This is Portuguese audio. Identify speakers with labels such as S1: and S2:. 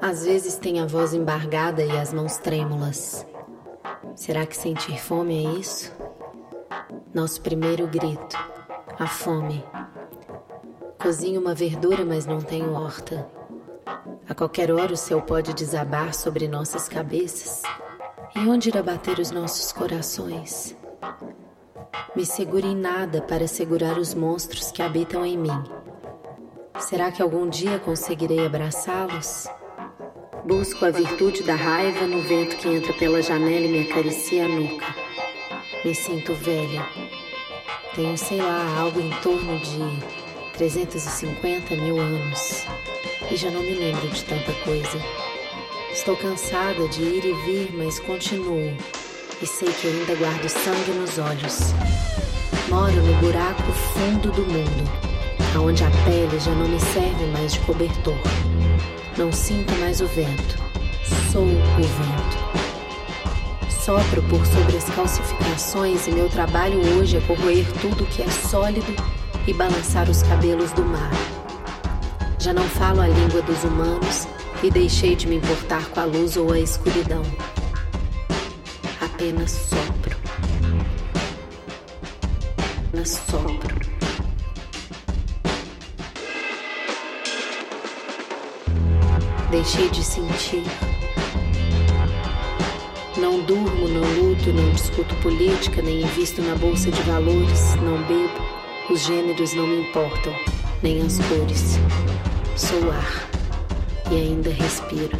S1: Às vezes tem a voz embargada e as mãos trêmulas. Será que sentir fome é isso? Nosso primeiro grito, a fome. Cozinho uma verdura, mas não tenho horta. A qualquer hora o céu pode desabar sobre nossas cabeças. E onde irá bater os nossos corações? Me segure em nada para segurar os monstros que habitam em mim. Será que algum dia conseguirei abraçá-los? Busco a virtude da raiva no vento que entra pela janela e me acaricia a nuca. Me sinto velha. Tenho, sei lá, algo em torno de 350 mil anos. E já não me lembro de tanta coisa. Estou cansada de ir e vir, mas continuo. E sei que ainda guardo sangue nos olhos. Moro no buraco fundo do mundo, aonde a pele já não me serve mais de cobertor. Não sinto mais o vento. Sou o vento. Sopro por sobre as calcificações e meu trabalho hoje é corroer tudo que é sólido e balançar os cabelos do mar. Já não falo a língua dos humanos e deixei de me importar com a luz ou a escuridão. Apenas sopro. Apenas sopro. Deixei de sentir. Não durmo, não luto, não discuto política, nem invisto na bolsa de valores, não bebo. Os gêneros não me importam, nem as cores. Sou ar e ainda respiro.